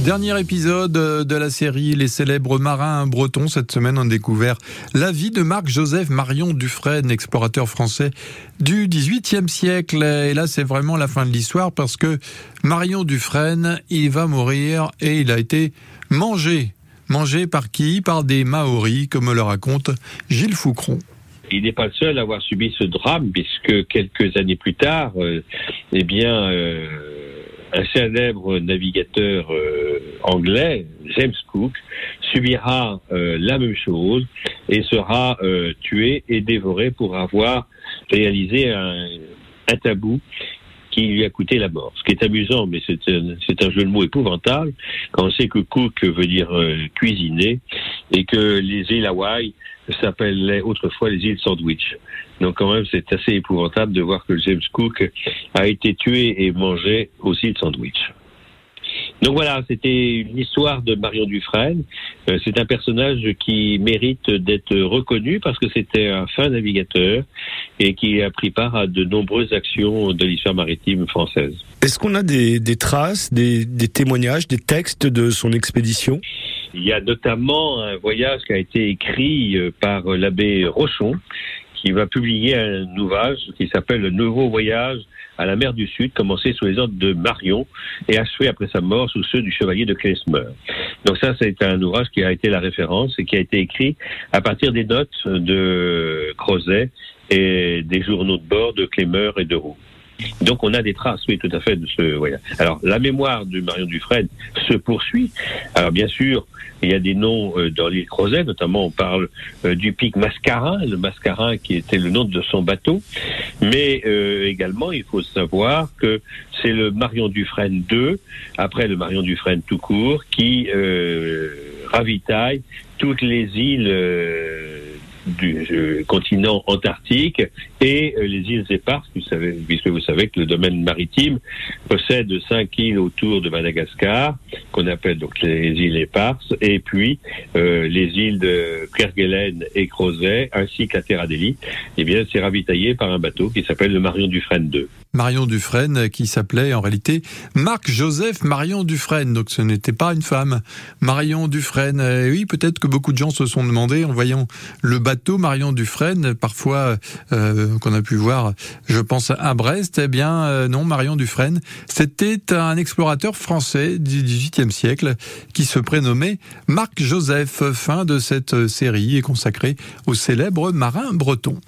Dernier épisode de la série Les célèbres marins bretons. Cette semaine, on découvert la vie de Marc-Joseph Marion Dufresne, explorateur français du XVIIIe siècle. Et là, c'est vraiment la fin de l'histoire parce que Marion Dufresne, il va mourir et il a été mangé. Mangé par qui? Par des Maoris, comme le raconte Gilles Foucron. Il n'est pas le seul à avoir subi ce drame, puisque quelques années plus tard, euh, eh bien, euh, un célèbre navigateur euh, anglais, James Cook, subira la même chose et sera tué et dévoré pour avoir réalisé un, tabou qui lui a coûté la mort. Ce qui est amusant, mais c'est un, jeu de mots épouvantable, quand on sait que Cook veut dire cuisiner et que les îles Hawaï s'appelaient autrefois les îles Sandwich. Donc quand même, c'est assez épouvantable de voir que James Cook a été tué et mangé aussi de sandwich. Donc voilà, c'était une histoire de Marion Dufresne. Euh, c'est un personnage qui mérite d'être reconnu parce que c'était un fin navigateur et qui a pris part à de nombreuses actions de l'histoire maritime française. Est-ce qu'on a des, traces, des, témoignages, des textes de son expédition? Il y a notamment un voyage qui a été écrit euh, par l'abbé Rochon, qui va publier un ouvrage qui s'appelle Le Nouveau Voyage à la mer du Sud, commencé sous les ordres de Marion et achevé après sa mort sous ceux du chevalier de Klesmer. Donc ça, c'est un ouvrage qui a été la référence et qui a été écrit à partir des notes de Crozet et des journaux de bord de Clémer et de Roux. Donc on a des traces, oui, tout à fait, de ce voyage. Alors la mémoire de Marion Dufresne se poursuit. Alors bien sûr, il y a des noms euh, dans l'île Crozet, notamment on parle euh, du pic Mascarin, le Mascarin qui était le nom de son bateau. Mais euh, également, il faut savoir que c'est le Marion Dufresne 2, après le Marion Dufresne tout court, qui ravitaille toutes les îles du euh, continent antarctique et euh, les îles éparses, vous savez, puisque vous savez que le domaine maritime possède cinq îles autour de Madagascar, qu'on appelle donc les îles éparses, et puis euh, les îles de Kerguelen et Crozet, ainsi qu'à Terra Eh bien, c'est ravitaillé par un bateau qui s'appelle le Marion Dufresne 2. Marion Dufresne, qui s'appelait en réalité Marc-Joseph Marion Dufresne. Donc ce n'était pas une femme. Marion Dufresne, oui, peut-être que beaucoup de gens se sont demandé en voyant le bateau Marion Dufresne, parfois euh, qu'on a pu voir, je pense à Brest. Eh bien euh, non, Marion Dufresne, c'était un explorateur français du XVIIIe siècle qui se prénommait Marc-Joseph. Fin de cette série est consacrée au célèbre marin breton.